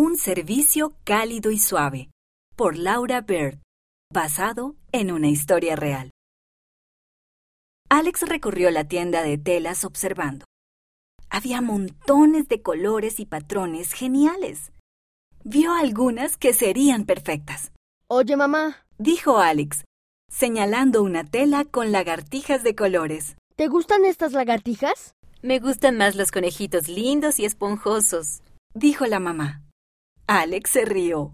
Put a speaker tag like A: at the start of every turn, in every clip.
A: Un servicio cálido y suave, por Laura Bird, basado en una historia real. Alex recorrió la tienda de telas observando. Había montones de colores y patrones geniales. Vio algunas que serían perfectas.
B: Oye, mamá,
A: Dijo Alex, señalando una tela con lagartijas de colores.
B: ¿te gustan estas lagartijas?
C: Me gustan más los conejitos lindos y esponjosos.
A: Dijo la mamá. Alex se rió.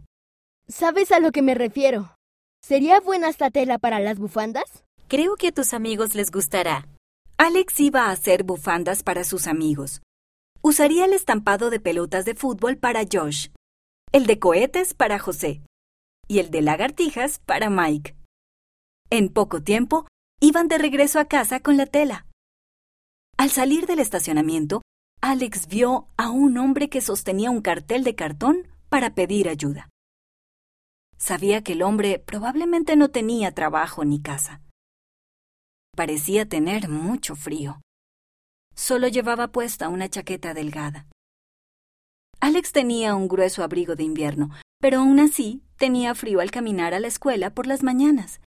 B: ¿Sabes a lo que me refiero? ¿Sería buena esta tela para las bufandas?
C: Creo que a tus amigos les gustará.
A: Alex iba a hacer bufandas para sus amigos. Usaría el estampado de pelotas de fútbol para Josh, el de cohetes para José y el de lagartijas para Mike. En poco tiempo, iban de regreso a casa con la tela. Al salir del estacionamiento, Alex vio a un hombre que sostenía un cartel de cartón para pedir ayuda. Sabía que el hombre probablemente no tenía trabajo ni casa. Parecía tener mucho frío. Solo llevaba puesta una chaqueta delgada. Alex tenía un grueso abrigo de invierno, pero aún así tenía frío al caminar a la escuela por las mañanas.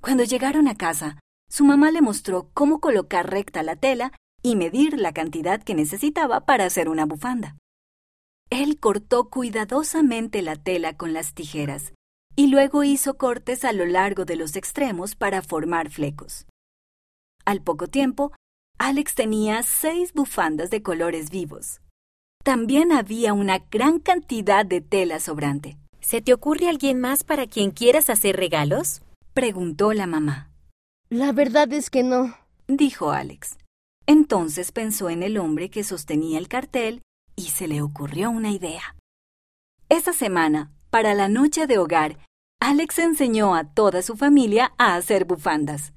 A: Cuando llegaron a casa, su mamá le mostró cómo colocar recta la tela y medir la cantidad que necesitaba para hacer una bufanda. Él cortó cuidadosamente la tela con las tijeras y luego hizo cortes a lo largo de los extremos para formar flecos. Al poco tiempo, Alex tenía seis bufandas de colores vivos. También había una gran cantidad de tela sobrante.
C: ¿Se te ocurre alguien más para quien quieras hacer regalos?
A: Preguntó la mamá.
B: La verdad es que no.
A: Dijo Alex. Entonces pensó en el hombre que sostenía el cartel y se le ocurrió una idea. Esa semana, para la noche de hogar, Alex enseñó a toda su familia a hacer bufandas.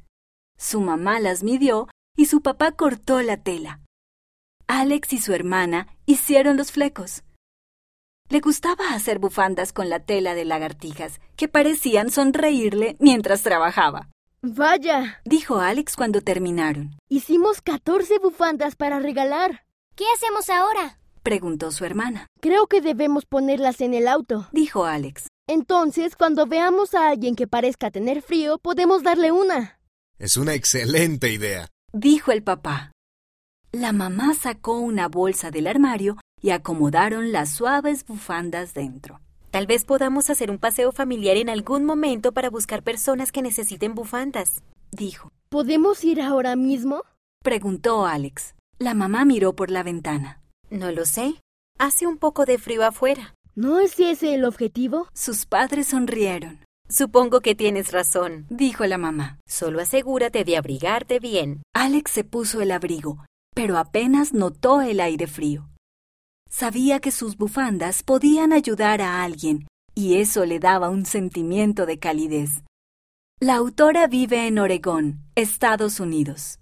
A: Su mamá las midió y su papá cortó la tela. Alex y su hermana hicieron los flecos. Le gustaba hacer bufandas con la tela de lagartijas, que parecían sonreírle mientras trabajaba.
B: Vaya,
A: Dijo Alex cuando terminaron.
B: hicimos 14 bufandas para regalar.
D: ¿Qué hacemos ahora?
A: Preguntó su hermana.
B: Creo que debemos ponerlas en el auto.
A: Dijo Alex.
B: Entonces, cuando veamos a alguien que parezca tener frío, podemos darle una.
E: Es una excelente idea.
A: Dijo el papá. La mamá sacó una bolsa del armario y acomodaron las suaves bufandas dentro.
C: Tal vez podamos hacer un paseo familiar en algún momento para buscar personas que necesiten bufandas.
A: Dijo.
B: ¿Podemos ir ahora mismo?
A: Preguntó Alex. La mamá miró por la ventana.
C: No lo sé. Hace un poco de frío afuera.
B: ¿No es ese el objetivo?
A: Sus padres sonrieron.
C: Supongo que tienes razón.
A: Dijo la mamá.
C: Solo asegúrate de abrigarte bien.
A: Alex se puso el abrigo, pero apenas notó el aire frío. Sabía que sus bufandas podían ayudar a alguien, y eso le daba un sentimiento de calidez. La autora vive en Oregón, Estados Unidos.